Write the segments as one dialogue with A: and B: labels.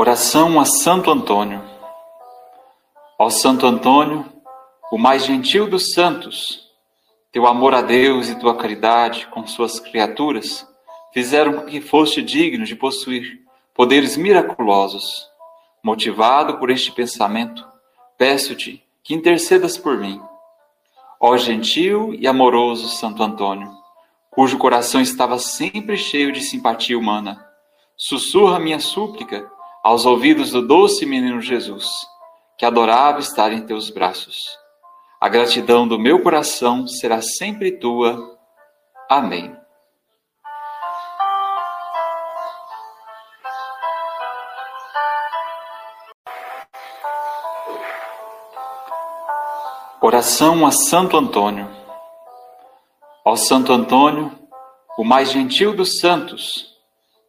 A: Oração a Santo Antônio. Ó Santo Antônio, o mais gentil dos santos, teu amor a Deus e tua caridade com suas criaturas fizeram com que foste digno de possuir poderes miraculosos. Motivado por este pensamento, peço-te que intercedas por mim. Ó gentil e amoroso Santo Antônio, cujo coração estava sempre cheio de simpatia humana, sussurra minha súplica aos ouvidos do doce menino Jesus, que adorava estar em teus braços. A gratidão do meu coração será sempre tua. Amém. Oração a Santo Antônio. Ó Santo Antônio, o mais gentil dos santos,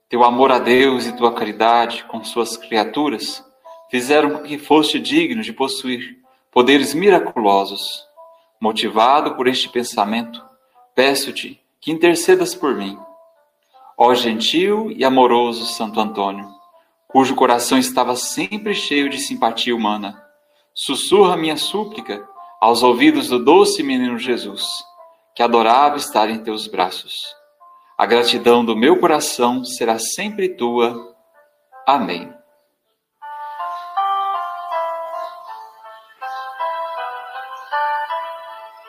A: teu amor a Deus e tua caridade com suas criaturas fizeram com que foste digno de possuir poderes miraculosos. Motivado por este pensamento, peço-te que intercedas por mim. Ó gentil e amoroso Santo Antônio, cujo coração estava sempre cheio de simpatia humana, sussurra minha súplica aos ouvidos do doce menino Jesus, que adorava estar em teus braços. A gratidão do meu coração será sempre tua. Amém.